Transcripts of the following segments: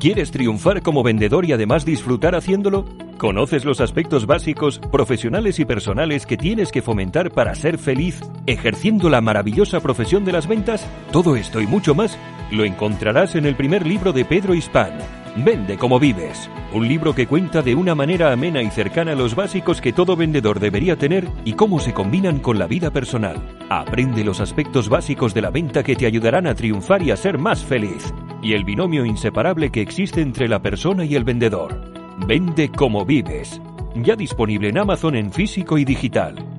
¿Quieres triunfar como vendedor y además disfrutar haciéndolo? ¿Conoces los aspectos básicos, profesionales y personales que tienes que fomentar para ser feliz ejerciendo la maravillosa profesión de las ventas? Todo esto y mucho más lo encontrarás en el primer libro de Pedro Hispán, Vende como vives. Un libro que cuenta de una manera amena y cercana los básicos que todo vendedor debería tener y cómo se combinan con la vida personal. Aprende los aspectos básicos de la venta que te ayudarán a triunfar y a ser más feliz. Y el binomio inseparable que existe entre la persona y el vendedor. Vende como vives. Ya disponible en Amazon en físico y digital.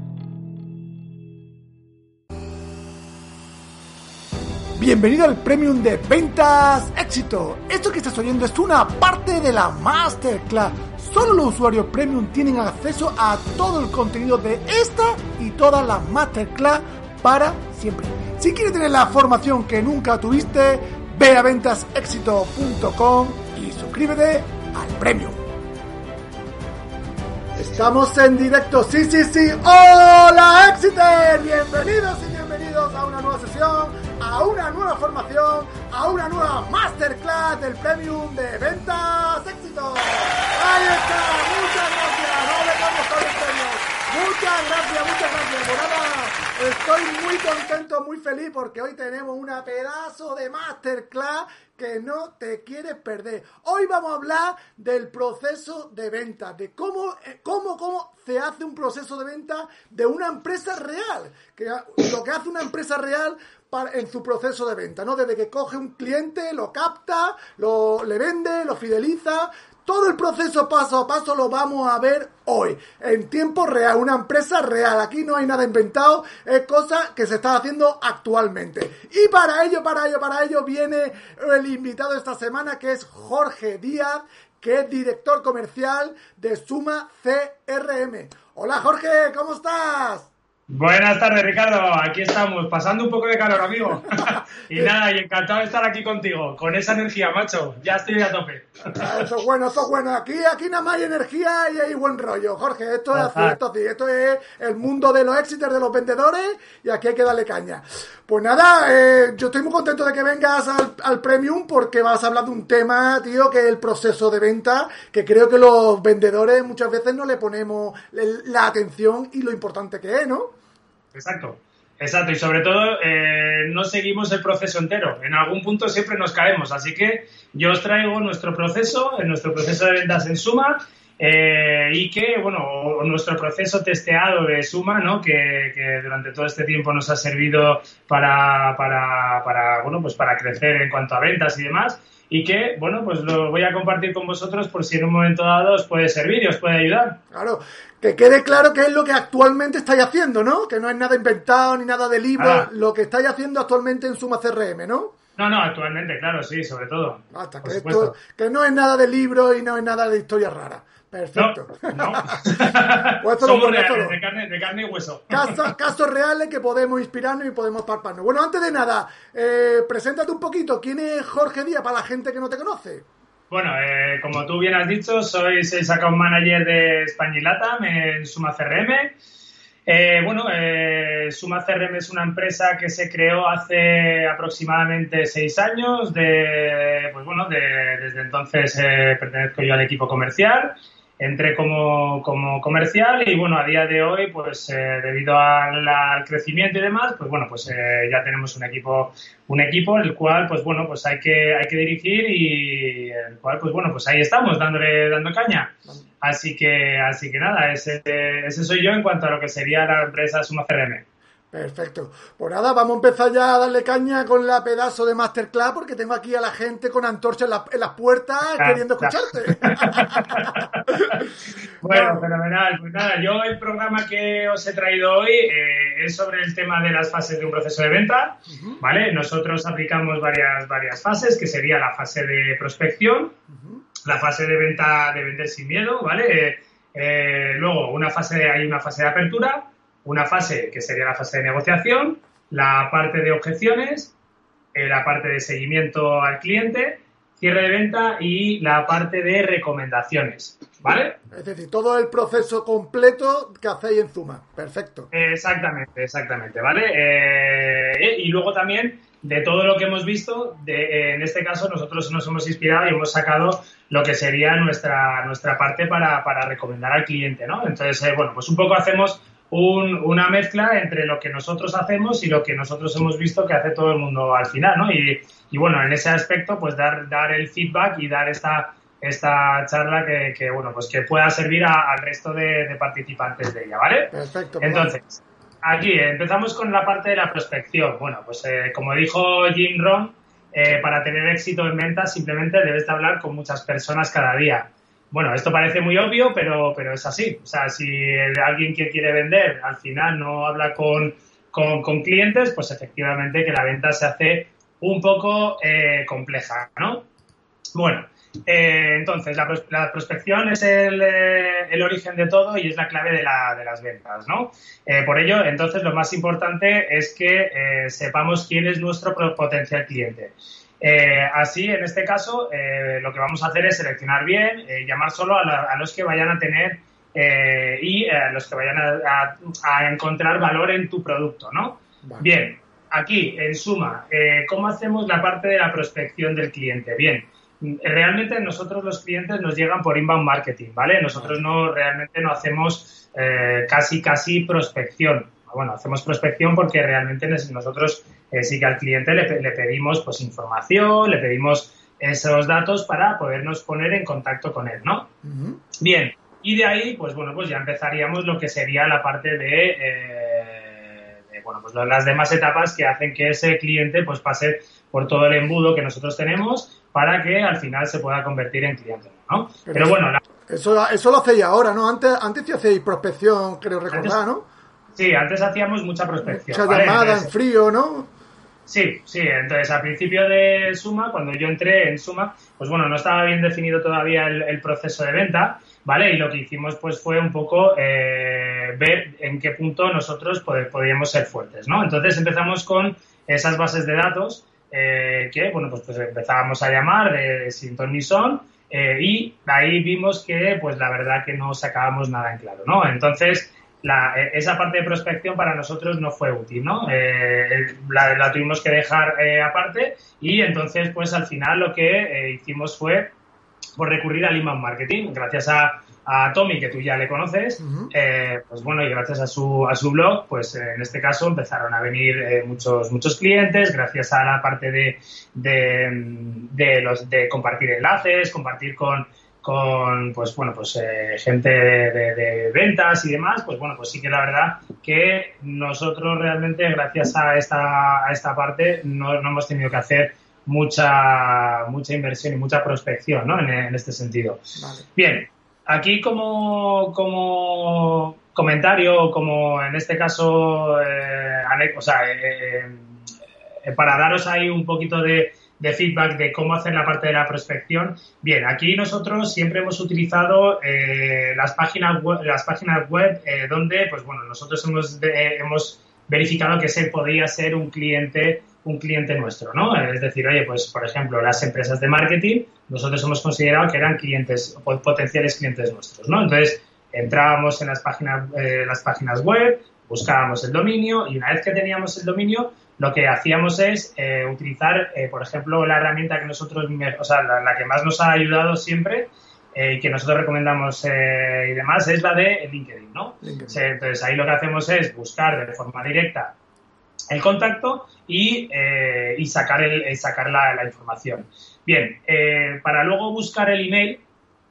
Bienvenido al Premium de Ventas Éxito. Esto que estás oyendo es una parte de la Masterclass. Solo los usuarios Premium tienen acceso a todo el contenido de esta y todas las Masterclass para siempre. Si quieres tener la formación que nunca tuviste, ve a ventasexito.com y suscríbete al Premium. Estamos en directo, sí, sí, sí. ¡Hola, Exiter! Bienvenidos y bienvenidos a una nueva sesión a una nueva formación, a una nueva masterclass del Premium de Ventas Éxito. Ahí está, muchas gracias, no le damos todo el premio. Muchas gracias, muchas gracias. Por nada, estoy muy contento, muy feliz porque hoy tenemos una pedazo de masterclass que no te quieres perder. Hoy vamos a hablar del proceso de venta, de cómo, eh, cómo, cómo se hace un proceso de venta de una empresa real. Que lo que hace una empresa real en su proceso de venta, ¿no? Desde que coge un cliente, lo capta, lo, le vende, lo fideliza, todo el proceso paso a paso lo vamos a ver hoy, en tiempo real, una empresa real. Aquí no hay nada inventado, es cosa que se está haciendo actualmente. Y para ello, para ello, para ello viene el invitado esta semana que es Jorge Díaz, que es director comercial de Suma CRM. Hola Jorge, ¿cómo estás? Buenas tardes, Ricardo. Aquí estamos, pasando un poco de calor, amigo. y nada, y encantado de estar aquí contigo, con esa energía, macho. Ya estoy a tope. eso es bueno, eso es bueno. Aquí, aquí nada más hay energía y hay buen rollo, Jorge. Esto es así, esto, esto es el mundo de los éxitos de los vendedores y aquí hay que darle caña. Pues nada, eh, yo estoy muy contento de que vengas al, al, Premium porque vas a hablar de un tema, tío, que es el proceso de venta, que creo que los vendedores muchas veces no le ponemos la atención y lo importante que es, ¿no? Exacto. Exacto, y sobre todo eh, no seguimos el proceso entero. En algún punto siempre nos caemos. Así que yo os traigo nuestro proceso, nuestro proceso de ventas en suma, eh, y que, bueno, nuestro proceso testeado de suma, ¿no? Que, que durante todo este tiempo nos ha servido para, para, para, bueno, pues para crecer en cuanto a ventas y demás y que, bueno, pues lo voy a compartir con vosotros por si en un momento dado os puede servir y os puede ayudar. Claro, que quede claro que es lo que actualmente estáis haciendo, ¿no? Que no es nada inventado ni nada de libro, ah. lo que estáis haciendo actualmente en Suma CRM, ¿no? No, no, actualmente, claro, sí, sobre todo. Hasta que, esto, que no es nada de libro y no es nada de historia rara. Perfecto. No, pues Somos reales, de carne, de carne, y hueso. Casos, reales que podemos inspirarnos y podemos palparnos. Bueno, antes de nada, eh, preséntate un poquito. ¿Quién es Jorge Díaz para la gente que no te conoce? Bueno, eh, como tú bien has dicho, soy Sales Account Manager de España y Latam en Suma CRM. Eh, bueno, eh, Suma CRM es una empresa que se creó hace aproximadamente seis años. De, pues bueno, desde entonces pertenezco yo al equipo comercial entré como, como, comercial y bueno, a día de hoy, pues eh, debido al, crecimiento y demás, pues bueno, pues eh, ya tenemos un equipo, un equipo el cual, pues bueno, pues hay que, hay que dirigir y el cual, pues bueno, pues ahí estamos dándole, dando caña. Así que, así que nada, ese, ese soy yo en cuanto a lo que sería la empresa Suma CRM. Perfecto. Pues nada, vamos a empezar ya a darle caña con la pedazo de Masterclass porque tengo aquí a la gente con antorcha en, las puertas queriendo escucharte. bueno, fenomenal. Pues nada, yo el programa que os he traído hoy eh, es sobre el tema de las fases de un proceso de venta. ¿Vale? Nosotros aplicamos varias, varias fases, que sería la fase de prospección, la fase de venta de vender sin miedo, ¿vale? Eh, luego una fase, hay una fase de apertura una fase que sería la fase de negociación, la parte de objeciones, eh, la parte de seguimiento al cliente, cierre de venta y la parte de recomendaciones. ¿Vale? Es decir, todo el proceso completo que hacéis en Zuma. Perfecto. Exactamente, exactamente, ¿vale? Eh, y luego también de todo lo que hemos visto, de, en este caso nosotros nos hemos inspirado y hemos sacado lo que sería nuestra, nuestra parte para, para recomendar al cliente, ¿no? Entonces, eh, bueno, pues un poco hacemos un, una mezcla entre lo que nosotros hacemos y lo que nosotros hemos visto que hace todo el mundo al final, ¿no? Y, y bueno, en ese aspecto, pues dar, dar el feedback y dar esta esta charla que, que, bueno, pues que pueda servir a, al resto de, de, participantes de ella, ¿vale? Perfecto. Entonces, aquí empezamos con la parte de la prospección. Bueno, pues eh, como dijo Jim Rohn, eh, para tener éxito en ventas simplemente debes de hablar con muchas personas cada día. Bueno, esto parece muy obvio, pero, pero es así. O sea, si alguien que quiere vender al final no habla con, con, clientes, pues efectivamente que la venta se hace un poco eh, compleja, ¿no? Bueno, eh, entonces, la, prospección es el, eh, el, origen de todo y es la clave de, la, de las ventas, ¿no? Eh, por ello, entonces, lo más importante es que sepamos quién es nuestro potencial cliente. Eh, así, en este caso, lo que vamos a hacer es seleccionar bien, llamar solo a, la, a, los que vayan a tener y a los que vayan a, a, encontrar valor en tu producto, ¿no? Vale. Bien, aquí, en suma, ¿cómo hacemos la parte de la prospección del cliente? Bien, realmente nosotros los clientes nos llegan por inbound marketing, ¿vale? Nosotros no realmente no hacemos eh, casi casi prospección. Bueno, hacemos prospección porque realmente nosotros eh, sí que al cliente le, le, pedimos pues información, le pedimos esos datos para podernos poner en contacto con él, ¿no? Uh -huh. Bien, y de ahí, pues bueno, pues ya empezaríamos lo que sería la parte de, eh, de bueno, pues las demás etapas que hacen que ese cliente pues pase por todo el embudo que nosotros tenemos para que al final se pueda convertir en cliente, ¿no? Pero, Pero bueno, la... eso, eso lo hacéis ahora, ¿no? Antes, antes sí hacéis prospección, creo recordar, antes, ¿no? Sí, antes hacíamos mucha prospección. Mucha ¿vale? llamada entonces, en frío, ¿no? Sí, sí, entonces al principio de Suma, cuando yo entré en Suma, pues bueno, no estaba bien definido todavía el, el proceso de venta, ¿vale? Y lo que hicimos pues fue un poco eh, ver en qué punto nosotros podíamos ser fuertes, ¿no? Entonces empezamos con esas bases de datos eh, que, bueno, pues, pues, empezábamos a llamar de, de sin ton ni son eh, y ahí vimos que, pues la verdad que no sacábamos nada en claro, ¿no? Entonces, la, esa parte de prospección para nosotros no fue útil, ¿no? Eh, la, la, tuvimos que dejar eh, aparte y entonces, pues al final lo que eh, hicimos fue por recurrir al inbound marketing, gracias a, a Tommy, que tú ya le conoces, uh -huh. eh, pues bueno, y gracias a su, a su blog, pues eh, en este caso empezaron a venir eh, muchos, muchos clientes, gracias a la parte de, de, de, los, de compartir enlaces, compartir con, con pues bueno, pues eh, gente de, de, de, ventas y demás, pues bueno, pues sí que la verdad que nosotros realmente, gracias a esta, a esta parte, no, no hemos tenido que hacer mucha, mucha inversión y mucha prospección, ¿no? En, en este sentido. Vale. Bien, aquí como, como comentario, como en este caso, eh, o sea, eh, eh, para daros ahí un poquito de, de, feedback de cómo hacer la parte de la prospección. Bien, aquí nosotros siempre hemos utilizado eh, las páginas web, las páginas web donde, pues bueno, nosotros hemos, hemos verificado que ese podría ser un cliente un cliente nuestro, ¿no? Es decir, oye, pues por ejemplo, las empresas de marketing, nosotros hemos considerado que eran clientes, potenciales clientes nuestros, ¿no? Entonces, entrábamos en las páginas, eh, las páginas web, buscábamos el dominio y una vez que teníamos el dominio, lo que hacíamos es eh, utilizar, eh, por ejemplo, la herramienta que nosotros, o sea, la, la que más nos ha ayudado siempre y eh, que nosotros recomendamos eh, y demás es la de LinkedIn, ¿no? LinkedIn. Entonces, ahí lo que hacemos es buscar de forma directa el contacto y, y sacar, el, sacar la, la información. Bien, para luego buscar el email,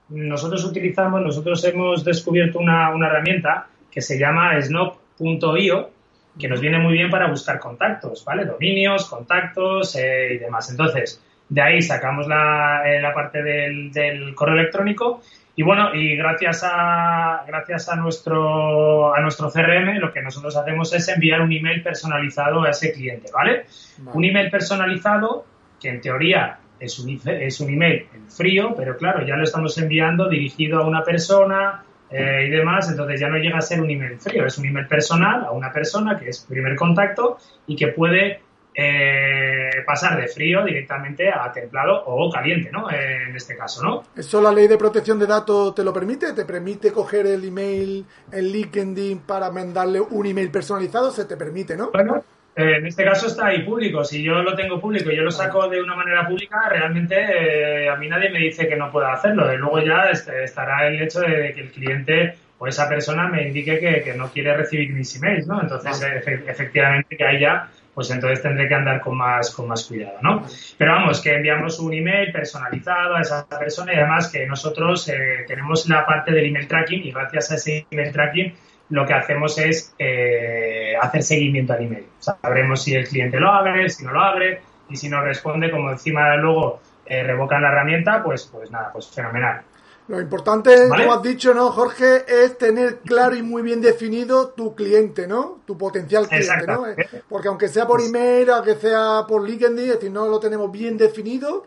nosotros utilizamos, nosotros hemos descubierto una, una herramienta que se llama snop.io, que nos viene muy bien para buscar contactos, ¿vale? Dominios, contactos eh, y demás. Entonces, de ahí sacamos la, eh, la parte del, del correo electrónico y bueno, y gracias a, gracias a nuestro, a nuestro CRM, lo que nosotros hacemos es enviar un email personalizado a ese cliente, ¿vale? vale. Un email personalizado que en teoría es un, es un email en frío, pero claro, ya lo estamos enviando dirigido a una persona eh, y demás, entonces ya no llega a ser un email frío, es un email personal a una persona que es primer contacto y que puede eh, pasar de frío directamente a templado o caliente, ¿no? en este caso, ¿no? ¿Eso la ley de protección de datos te lo permite? ¿Te permite coger el email, el LinkedIn para mandarle un email personalizado? Se te permite, ¿no? Bueno, eh, en este caso está ahí público. Si yo lo tengo público y yo lo saco de una manera pública, realmente eh, a mí nadie me dice que no pueda hacerlo. Y luego ya estará el hecho de que el cliente o esa persona me indique que, no quiere recibir mis emails, ¿no? Entonces, efectivamente, que ahí ya, pues entonces tendré que andar con más, con más cuidado, ¿no? Pero vamos, que enviamos un email personalizado a esa persona y además que nosotros eh, tenemos la parte del email tracking y gracias a ese email tracking lo que hacemos es eh, hacer seguimiento al email. Sabremos si el cliente lo abre, si no lo abre, y si no responde, como encima luego eh, revocan la herramienta, pues, pues nada, pues fenomenal. Lo importante, como has dicho, ¿no, Jorge? Es tener claro y muy bien definido tu cliente, ¿no? Tu potencial cliente, ¿no? Porque aunque sea por email, aunque sea por LinkedIn, es decir, no lo tenemos bien definido,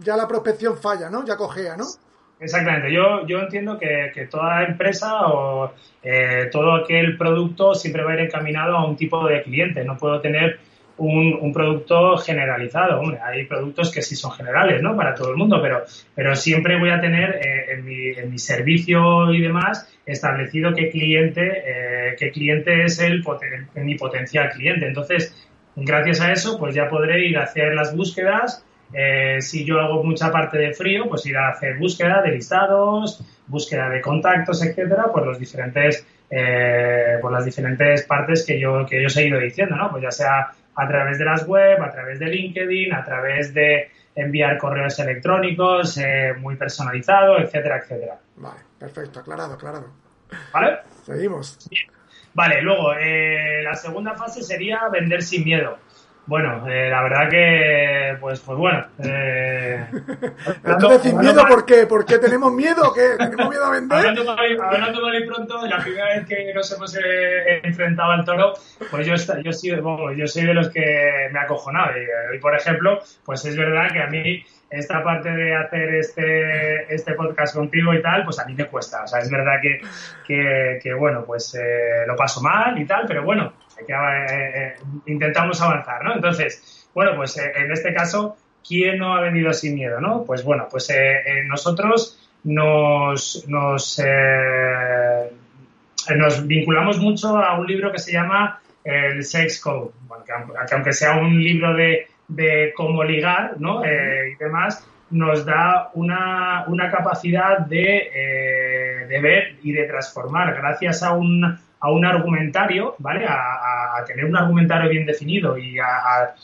ya la prospección falla, ¿no? Ya cojea, ¿no? Exactamente. Yo, yo entiendo que, que toda empresa o eh, todo aquel producto siempre va a ir encaminado a un tipo de cliente. No puedo tener un, un, producto generalizado. Hombre, hay productos que sí son generales, ¿no? Para todo el mundo, pero, pero siempre voy a tener eh, en, mi, en, mi, servicio y demás establecido qué cliente, eh, qué cliente es el mi potencial cliente. Entonces, gracias a eso, pues ya podré ir a hacer las búsquedas eh, si yo hago mucha parte de frío, pues ir a hacer búsqueda de listados, búsqueda de contactos, etcétera, por los diferentes, eh, por las diferentes partes que yo, que yo os he ido diciendo, ¿no? Pues ya sea a través de las web, a través de LinkedIn, a través de enviar correos electrónicos eh, muy personalizados, etcétera, etcétera. Vale, perfecto, aclarado, aclarado. ¿Vale? Seguimos. Vale, luego, la segunda fase sería vender sin miedo. Bueno, eh, la verdad que, pues, pues bueno. Eh, Entonces, sin miedo, ¿por qué? ¿Por qué tenemos miedo? ¿Qué? ¿Tenemos miedo a vender? Hablando mal y pronto, la primera vez que nos hemos eh, enfrentado al toro, pues yo, yo, soy, yo soy de los que me ha acojonado. Y, por ejemplo, pues es verdad que a mí esta parte de hacer este, este podcast contigo y tal, pues a mí me cuesta. O sea, es verdad que, que, que bueno, pues eh, lo paso mal y tal, pero bueno, que, eh, eh, intentamos avanzar, ¿no? Entonces, bueno, pues eh, en este caso, ¿quién no ha venido sin miedo, no? Pues bueno, pues nosotros nos, nos, nos vinculamos mucho a un libro que se llama el Sex Code, bueno, que, aunque sea un libro de, de cómo ligar, ¿no? y demás, nos da una, una capacidad de, de ver y de transformar gracias a un a un argumentario, ¿vale? A, tener un argumentario bien definido y a,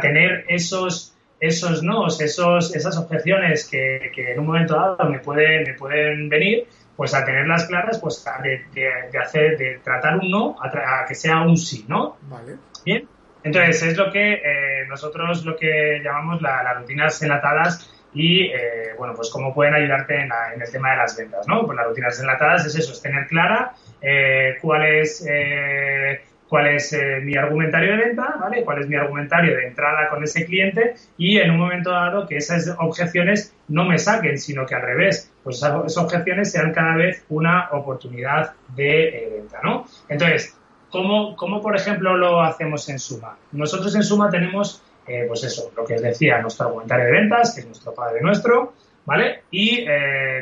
tener esos, esos nos, esos, esas objeciones que, en un momento dado me, puede, me pueden venir, pues a tenerlas claras, pues de, hacer, de tratar un no a, que sea un sí, ¿no? Vale. Bien. Entonces, es lo que eh, nosotros lo que llamamos las rutinas enlatadas y, eh, bueno, pues cómo pueden ayudarte en, en, el tema de las ventas, ¿no? Pues las rutinas enlatadas es eso, es tener clara eh, cuál es, eh, cuál es eh, mi argumentario de venta, ¿vale? Cuál es mi argumentario de entrada con ese cliente y en un momento dado que esas objeciones no me saquen, sino que al revés, pues esas objeciones sean cada vez una oportunidad de venta, ¿no? Entonces, ¿cómo, ¿cómo, por ejemplo, lo hacemos en Suma? Nosotros en Suma tenemos, pues eso, lo que os decía, nuestro argumentario de ventas, que es nuestro padre nuestro, ¿vale? Y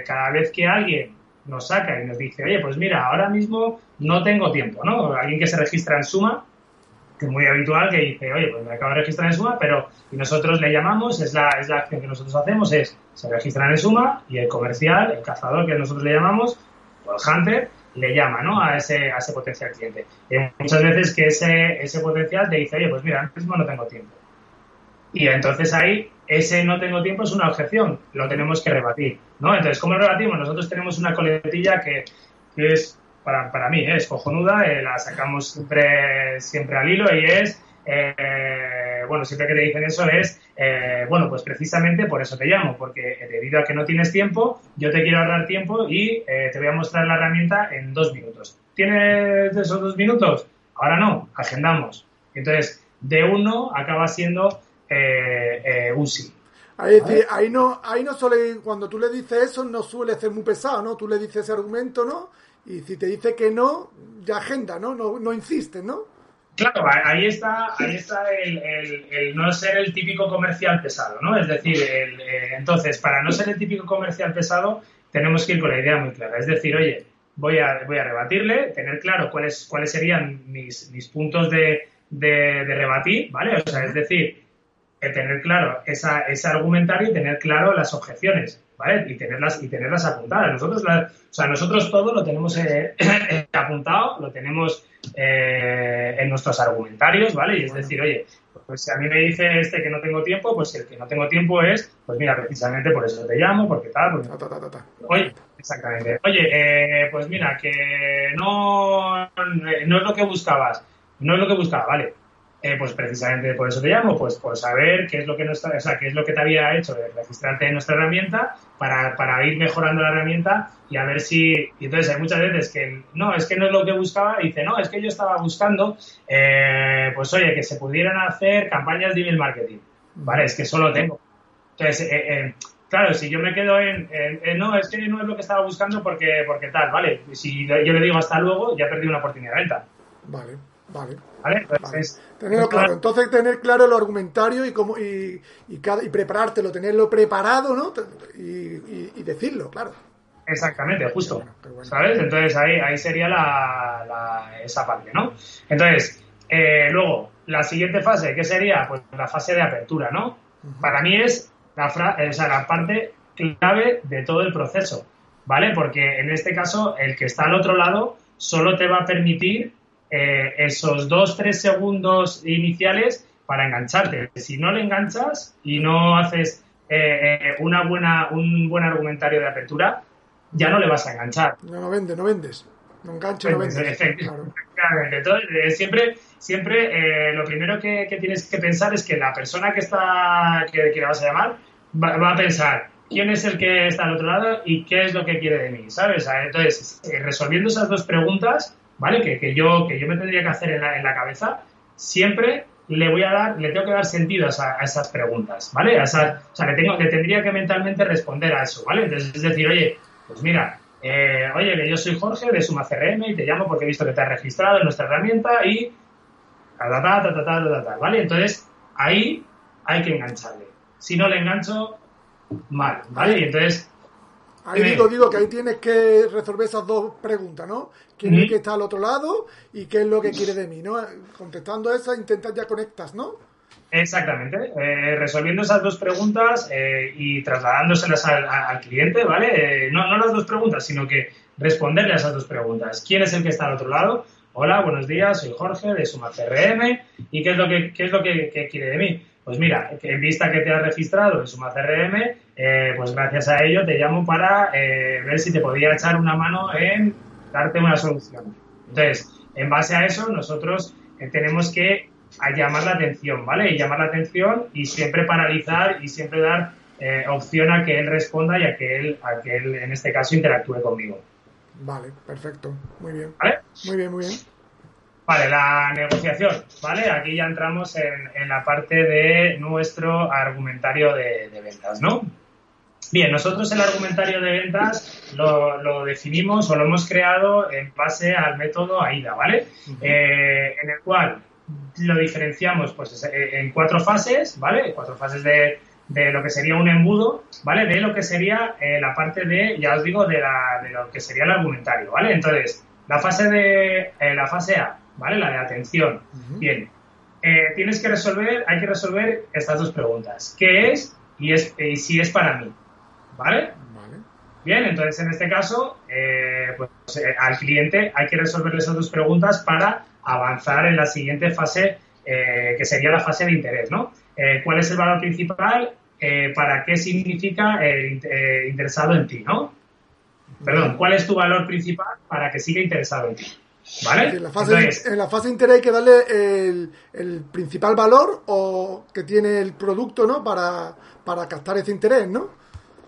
cada vez que alguien nos saca y nos dice, oye, pues mira, ahora mismo no tengo tiempo, ¿no? Alguien que se registra en Suma, que es muy habitual, que dice, oye, pues me acabo de registrar en Suma, pero y nosotros le llamamos, es la, es la acción que nosotros hacemos, es se registran en Suma y el comercial, el cazador que nosotros le llamamos, o el hunter, le llama ¿no? a, ese, a ese potencial cliente. Muchas veces que ese, ese potencial te dice, oye, pues mira, ahora mismo no tengo tiempo. Y entonces ahí ese no tengo tiempo es una objeción, lo tenemos que rebatir, ¿no? Entonces, ¿cómo lo rebatimos? Nosotros tenemos una coletilla que, es, para, mí, es cojonuda, eh, la sacamos siempre, siempre al hilo y es, eh, bueno, siempre que te dicen eso es, eh, bueno, pues precisamente por eso te llamo, porque debido a que no tienes tiempo, yo te quiero ahorrar tiempo y te voy a mostrar la herramienta en dos minutos. ¿Tienes esos dos minutos? Ahora no, agendamos. Entonces, de uno acaba siendo eh, eh, un sí. Ahí, no, ahí no suele, cuando tú le dices eso, no suele ser muy pesado, ¿no? Tú le dices ese argumento, ¿no? Y si te dice que no, ya agenda, ¿no? No, no insiste, ¿no? Claro, ahí está, ahí está el, no ser el típico comercial pesado, ¿no? Es decir, eh, entonces, para no ser el típico comercial pesado, tenemos que ir con la idea muy clara. Es decir, oye, voy a, voy a rebatirle, tener claro cuáles, cuáles serían mis, mis puntos de, de, rebatir, ¿vale? O sea, es decir, tener claro esa, ese argumentario y tener claro las objeciones, ¿vale? Y tenerlas, y tenerlas apuntadas. Nosotros, o sea, nosotros todo lo tenemos eh, apuntado, lo tenemos eh, en nuestros argumentarios, ¿vale? Y es decir, oye, pues si a mí me dice este que no tengo tiempo, pues el que no tengo tiempo es, pues mira, precisamente por eso te llamo, porque tal, porque... Oye, exactamente. Oye, eh, pues mira, que no, no es lo que buscabas, no es lo que buscaba, vale eh, pues precisamente por eso te llamo, pues por saber qué es lo que no está, o sea, qué es lo que te había hecho de registrarte en nuestra herramienta para, para ir mejorando la herramienta y a ver si. Y entonces hay muchas veces que no, es que no es lo que buscaba, y dice, no, es que yo estaba buscando, eh, pues oye, que se pudieran hacer campañas de email marketing. Vale, es que solo tengo. Entonces, eh, claro, si yo me quedo en, no, es que no es lo que estaba buscando porque, porque tal, vale, si yo le digo hasta luego, ya perdí una oportunidad de venta. Vale. Vale. ¿Vale? tenerlo claro. Entonces, tener claro el argumentario y, cómo, y, y, cada, y preparártelo, tenerlo preparado, ¿no? Y, decirlo, claro. Exactamente, justo. ¿Sabes? Entonces, ahí, ahí sería la, esa parte, ¿no? Entonces, eh, luego, la siguiente fase, ¿qué sería? Pues la fase de apertura, ¿no? Para mí es la, o sea, la parte clave de todo el proceso, ¿vale? Porque en este caso, el que está al otro lado solo te va a permitir eh, esos dos, tres segundos iniciales para engancharte. Si no le enganchas y no haces eh, eh, una buena, un buen argumentario de apertura, ya no le vas a enganchar. No, no vendes, no vendes. No enganches, no vendes. Entonces, siempre, siempre lo primero que, tienes que pensar es que la persona que está que, le vas a llamar va, a pensar quién es el que está al otro lado y qué es lo que quiere de mí, ¿sabes? Entonces, resolviendo esas dos preguntas, ¿vale? Que, que, yo, que yo me tendría que hacer en la, en la cabeza, siempre le voy a dar, le tengo que dar sentido a, esas preguntas, ¿vale? A o sea, le, tengo, le tendría que mentalmente responder a eso, ¿vale? Entonces, es decir, oye, pues mira, eh, oye, que yo soy Jorge de Suma CRM y te llamo porque he visto que te has registrado en nuestra herramienta y ta, ta, ¿vale? Entonces, ahí hay que engancharle. Si no le engancho, mal, ¿vale? Y entonces, Ahí digo, digo que ahí tienes que resolver esas dos preguntas, ¿no? ¿Quién es el que está al otro lado y qué es lo que quiere de mí, ¿no? Contestando esa, intentas ya conectas, ¿no? Exactamente. Eh, resolviendo esas dos preguntas eh, y trasladándoselas al, cliente, ¿vale? Eh, no, no las dos preguntas, sino que responderle a esas dos preguntas. ¿Quién es el que está al otro lado? Hola, buenos días, soy Jorge de Suma CRM y ¿qué es lo que, qué es lo que quiere de mí? Pues mira, en vista que te has registrado en Suma CRM, eh, pues gracias a ello te llamo para eh, ver si te podía echar una mano en darte una solución. Entonces, en base a eso, nosotros eh, tenemos que llamar la atención, ¿vale? Y llamar la atención y siempre paralizar y siempre dar opción a que él responda y a que él, a que él, en este caso, interactúe conmigo. Vale, perfecto. Muy bien. ¿Vale? Muy bien, muy bien. Vale, la negociación, ¿vale? Aquí ya entramos en, la parte de nuestro argumentario de, ventas, ¿no? Bien, nosotros el argumentario de ventas lo, definimos o lo hemos creado en base al método AIDA, ¿vale? Eh, en el cual lo diferenciamos pues en cuatro fases, ¿vale? Cuatro fases de, lo que sería un embudo, ¿vale? De lo que sería eh, la parte de, ya os digo, de, lo que sería el argumentario, ¿vale? Entonces, la fase de eh, la fase A ¿vale? La de atención. Bien, eh, tienes que resolver, hay que resolver estas dos preguntas. ¿Qué es y, es, si es para mí? ¿Vale? Bien, entonces en este caso, pues al cliente hay que resolver esas dos preguntas para avanzar en la siguiente fase, que sería la fase de interés, ¿no? ¿Cuál es el valor principal? ¿Para qué significa el interesado en ti, no? Perdón, ¿cuál es tu valor principal para que siga interesado en ti? En la fase, de, en la fase interés hay que darle el, principal valor o que tiene el producto, ¿no? Para, para captar ese interés, ¿no?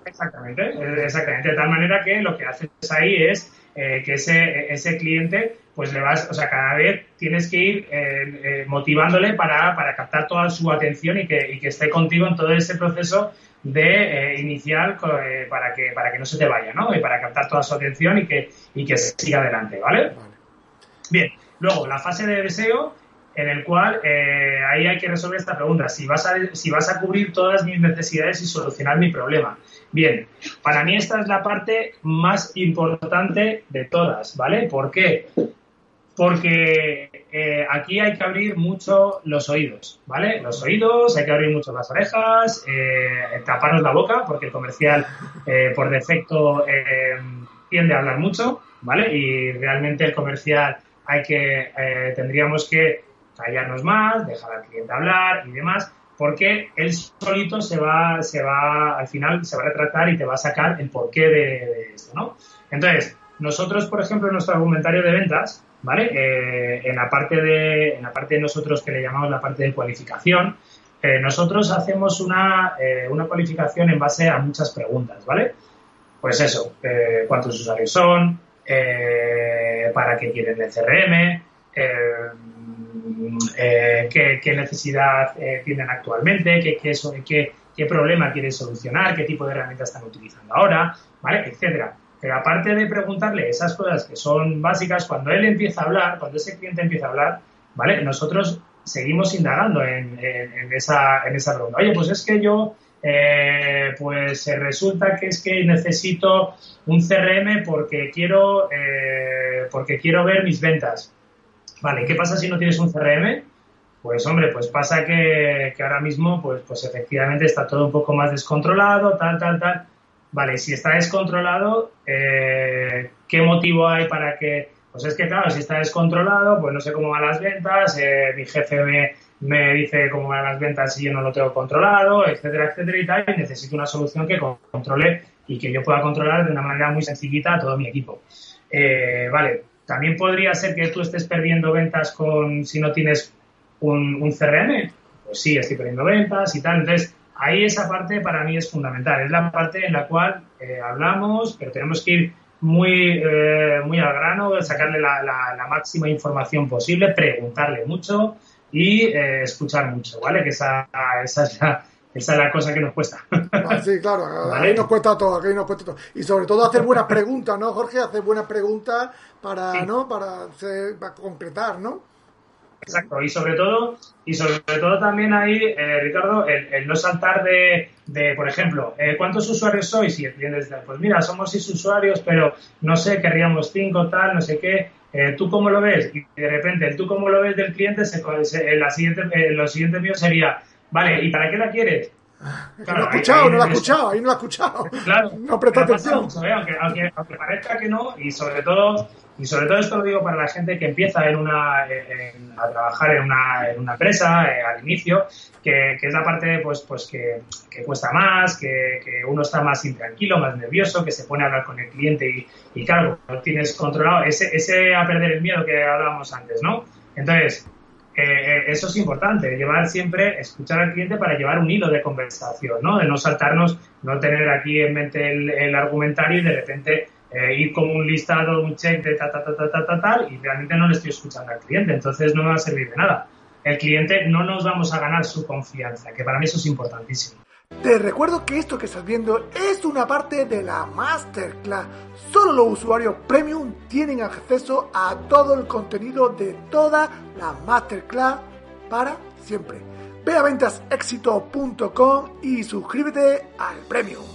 Exactamente, eh, exactamente. De tal manera que lo que haces ahí es eh, que ese, ese cliente, pues le vas, o sea, cada vez tienes que ir eh, motivándole para, para, captar toda su atención y que, y que esté contigo en todo ese proceso de inicial para que para que no se te vaya, ¿no? Y para captar toda su atención y que, y que siga adelante, ¿vale? vale Bien, luego la fase de deseo en el cual eh, ahí hay que resolver esta pregunta, si vas, a, si vas a cubrir todas mis necesidades y solucionar mi problema. Bien, para mí esta es la parte más importante de todas, ¿vale? ¿Por qué? Porque eh, aquí hay que abrir mucho los oídos, ¿vale? Los oídos, hay que abrir mucho las orejas, eh, taparnos la boca, porque el comercial eh, por defecto tiende a hablar mucho, ¿vale? Y realmente el comercial hay que, tendríamos que callarnos más, dejar al cliente hablar y demás, porque él solito se va, se va, al final se va a retratar y te va a sacar el porqué de, esto, ¿no? Entonces, nosotros, por ejemplo, en nuestro argumentario de ventas, ¿vale? Eh, en, la parte de, en la parte de nosotros que le llamamos la parte de cualificación, eh, nosotros hacemos una, eh, una cualificación en base a muchas preguntas, ¿vale? Pues eso, cuántos usuarios son, para qué quieren el CRM, eh, qué, necesidad eh, tienen actualmente, qué, qué, qué, problema quieren solucionar, qué tipo de herramientas están utilizando ahora, ¿vale? Etcétera. Pero aparte de preguntarle esas cosas que son básicas, cuando él empieza a hablar, cuando ese cliente empieza a hablar, ¿vale? Nosotros seguimos indagando en, esa, en pregunta. Oye, pues es que yo, eh, pues resulta que es que necesito un CRM porque quiero, porque quiero ver mis ventas. Vale, ¿qué pasa si no tienes un CRM? Pues hombre, pues pasa que, ahora mismo, pues, pues efectivamente está todo un poco más descontrolado, tal, tal, tal. Vale, si está descontrolado, eh, ¿qué motivo hay para que...? Pues es que claro, si está descontrolado, pues no sé cómo van las ventas, eh, mi jefe me, dice cómo van las ventas si yo no lo tengo controlado, etcétera, etcétera y tal, y necesito una solución que controle y que yo pueda controlar de una manera muy sencillita a todo mi equipo. Eh, vale, también podría ser que tú estés perdiendo ventas con si no tienes un, CRM. Pues sí, estoy perdiendo ventas y tal. Entonces, ahí esa parte para mí es fundamental. Es la parte en la cual eh, hablamos, pero tenemos que ir muy, eh, muy al grano, sacarle la, máxima información posible, preguntarle mucho y eh, escuchar mucho, ¿vale? Que esa, esa es la, esa es la cosa que nos cuesta. Ah, sí, claro, ahí nos cuesta todo, aquí nos cuesta todo. Y sobre todo hacer buenas preguntas, ¿no, Jorge? Hacer buenas preguntas para, ¿no? Para, concretar, ¿no? Exacto, y sobre todo, y sobre todo también ahí, eh, Ricardo, el, no saltar de, de por ejemplo, eh, ¿cuántos usuarios sois? Y el cliente pues mira, somos seis usuarios, pero no sé, querríamos cinco, tal, no sé qué. Eh, ¿Tú cómo lo ves? Y de repente, el tú cómo lo ves del cliente, se, la siguiente, lo siguiente mío sería, Vale, ¿y para qué la quieres? no lo ha escuchado, no lo ha escuchado, ahí no lo ha escuchado. Claro, no presta atención. ¿eh? aunque, aunque, parezca que no, y sobre todo, y sobre todo esto lo digo para la gente que empieza en una, a trabajar en una, en una empresa eh, al inicio, que, que, es la parte pues, pues que, que cuesta más, que, que, uno está más intranquilo, más nervioso, que se pone a hablar con el cliente y, y claro, no tienes controlado ese, ese a perder el miedo que hablábamos antes, ¿no? Entonces, eh, eso es importante, llevar siempre, escuchar al cliente para llevar un hilo de conversación, ¿no? De no saltarnos, no tener aquí en mente el, argumentario y de repente eh, ir como un listado, un check de ta, ta, ta, ta, ta, ta, tal, y realmente no le estoy escuchando al cliente, entonces no me va a servir de nada. El cliente no nos vamos a ganar su confianza, que para mí eso es importantísimo. Te recuerdo que esto que estás viendo es una parte de la Masterclass. Solo los usuarios premium tienen acceso a todo el contenido de toda la Masterclass para siempre. Ve a ventasexito.com y suscríbete al premium.